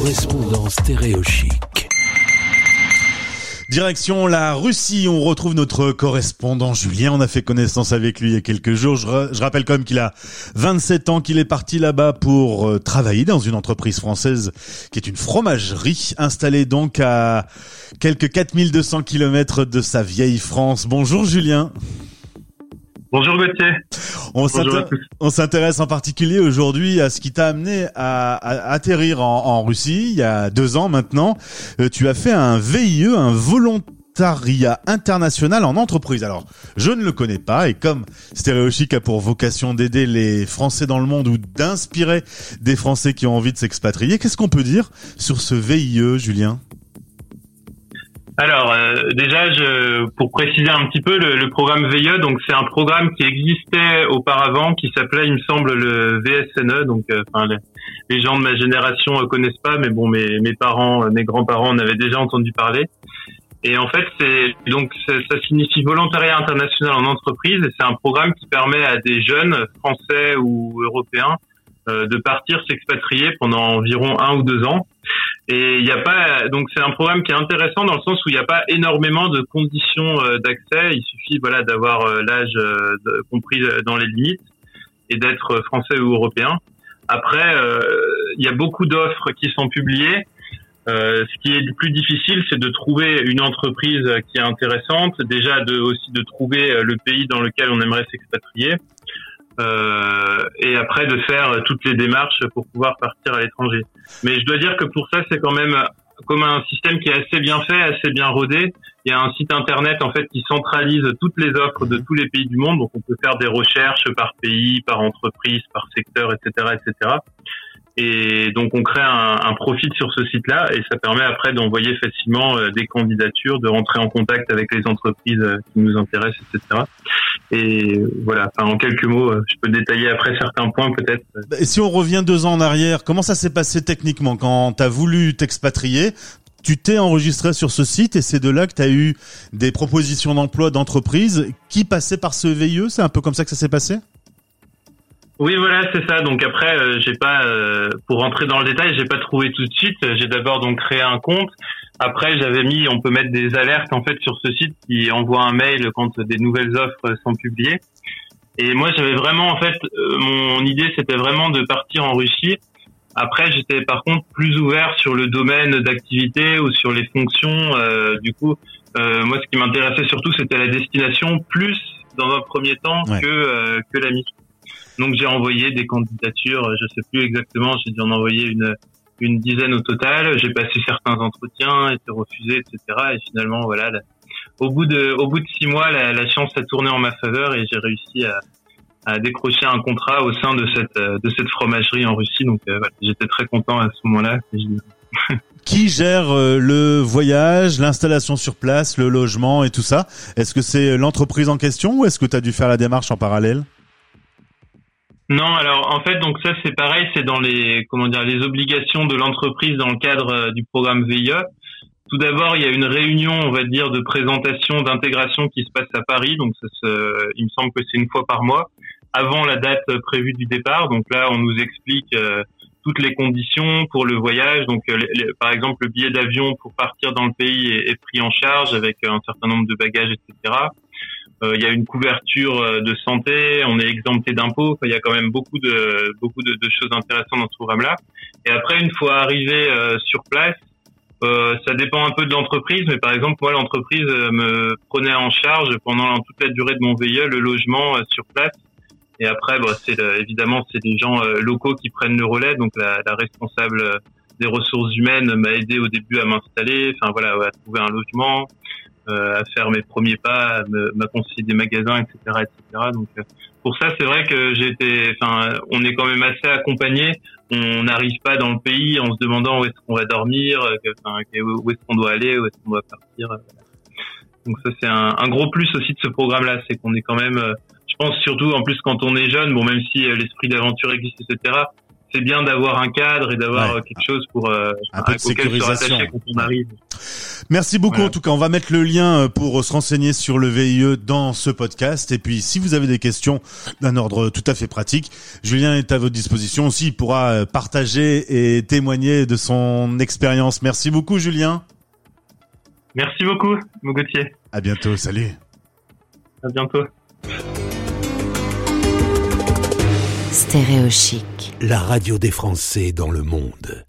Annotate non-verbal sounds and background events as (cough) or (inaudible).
correspondant stéréochique. Direction la Russie, on retrouve notre correspondant Julien. On a fait connaissance avec lui il y a quelques jours. Je, rappelle quand même qu'il a 27 ans, qu'il est parti là-bas pour euh, travailler dans une entreprise française qui est une fromagerie installée donc à quelques 4200 kilomètres de sa vieille France. Bonjour Julien. Bonjour Gauthier. On s'intéresse en particulier aujourd'hui à ce qui t'a amené à, atterrir en, Russie il y a deux ans maintenant. Euh, tu as fait un VIE, un volontariat international en entreprise. Alors, je ne le connais pas et comme Stéréochic a pour vocation d'aider les Français dans le monde ou d'inspirer des Français qui ont envie de s'expatrier, qu'est-ce qu'on peut dire sur ce VIE, Julien? Alors euh, déjà, je, pour préciser un petit peu, le, le programme VIE, donc c'est un programme qui existait auparavant, qui s'appelait, il me semble, le VSNE. Donc, euh, les, gens de ma génération ne connaissent pas, mais bon, mes, mes parents, mes grands-parents en avaient déjà entendu parler. Et en fait, c'est donc ça, ça, signifie volontariat international en entreprise. Et c'est un programme qui permet à des jeunes français ou européens euh, de partir s'expatrier pendant environ un ou deux ans. Et il n'y a pas donc c'est un programme qui est intéressant dans le sens où il n'y a pas énormément de conditions euh, d'accès. Il suffit voilà d'avoir euh, l'âge compris dans les limites et d'être français ou européen. Après, il y a beaucoup d'offres qui sont publiées. Euh, ce qui est le plus difficile, c'est de trouver une entreprise qui est intéressante, déjà de aussi de trouver le pays dans lequel on aimerait s'expatrier, euh, et après de faire toutes les démarches pour pouvoir partir à l'étranger. Mais je dois dire que pour ça, c'est quand même comme un système qui est assez bien fait, assez bien rodé. Il y a un site internet en fait qui centralise toutes les offres de tous les pays du monde, donc on peut faire des recherches par pays, par entreprise, par secteur, etc., etc. Et donc on crée un, un profit sur ce site-là et ça permet après d'envoyer facilement euh, des candidatures, de rentrer en contact avec les entreprises euh, qui nous intéressent, etc. Et voilà, enfin, en quelques mots, euh, je peux détailler après certains points peut-être. Et si on revient deux ans en arrière, comment ça s'est passé techniquement? Quand tu as voulu t'expatrier tu t'es enregistré sur ce site et c'est de là que tu as eu des propositions d'emploi d'entreprises qui passaient par ce VIE. C'est un peu comme ça que ça s'est passé? Oui, voilà, c'est ça. Donc après, euh, j'ai pas, euh, pour rentrer dans le détail, j'ai pas trouvé tout de suite. J'ai d'abord donc créé un compte. Après, j'avais mis, on peut mettre des alertes en fait sur ce site qui envoie un mail quand des nouvelles offres sont publiées. Et moi, j'avais vraiment en fait, euh, mon idée, c'était vraiment de partir en Russie. Après, j'étais par contre plus ouvert sur le domaine d'activité ou sur les fonctions. du coup, moi, ce qui m'intéressait surtout, c'était la destination plus dans un premier temps que que la mission. Donc j'ai envoyé des candidatures, je sais plus exactement, j'ai dû en envoyer une une dizaine au total. J'ai passé certains entretiens, été refusé, etc. Et finalement, voilà, au bout de au bout de six mois, la, la chance a tourné en ma faveur et j'ai réussi à, à décrocher un contrat au sein de cette de cette fromagerie en Russie. Donc euh, voilà, j'étais très content à ce moment-là. (laughs) Qui gère euh, le voyage, l'installation sur place, le logement et tout ça? Est-ce que c'est l'entreprise en question ou est-ce que tu as dû faire la démarche en parallèle? Non, alors en fait, donc ça c'est pareil, c'est dans les comment dire les obligations de l'entreprise dans le cadre euh, du programme VIE. Tout d'abord, il y a une réunion, on va dire, de présentation, d'intégration qui se passe à Paris. Donc, il me semble que c'est une fois par mois, avant la date prévue du départ. Donc là, on nous explique euh, toutes les conditions pour le voyage. Donc, euh, par exemple, le billet d'avion pour partir dans le pays est, pris en charge avec un certain nombre de bagages, etc. Euh, il y a une couverture euh, de santé, on est exempté d'impôts. il y a quand même beaucoup de beaucoup de, de choses intéressantes dans ce programme-là. Et après, une fois arrivé euh, sur place, ça dépend un peu de l'entreprise, mais par exemple, moi, l'entreprise me prenait en charge pendant toute la durée de mon VIE le logement sur place. Et après, bah, c'est évidemment c'est des gens locaux qui prennent le relais. Donc la, la responsable des ressources humaines m'a aidé au début à m'installer, enfin voilà, à trouver un logement. Euh, à faire mes premiers pas, m'a conseillé des magasins, etc., etc. Donc euh, pour ça, c'est vrai que été, enfin, on est quand même assez accompagné. On n'arrive pas dans le pays en se demandant où est-ce qu'on va dormir, euh, enfin, où est-ce qu'on doit aller, où est-ce qu'on doit partir. Donc ça, c'est un, un, gros plus aussi de ce programme-là, c'est qu'on est quand même, je pense surtout en plus quand on est jeune, bon même si l'esprit d'aventure existe, etc c'est bien d'avoir un cadre et d'avoir Ouais. quelque chose pour euh, Un peu de se sécurisation. rattacher quand on arrive. Merci beaucoup. Voilà. En tout cas, on va mettre le lien euh, pour se renseigner sur le VIE dans ce podcast. Et puis, si vous avez des questions d'un ordre tout à fait pratique, Julien est à votre disposition aussi. Il pourra euh, partager et témoigner de son expérience. Merci beaucoup, Julien. Merci beaucoup, mon Gauthier. À bientôt. Salut. À bientôt. Stéréo Chic. La radio des Français dans le monde.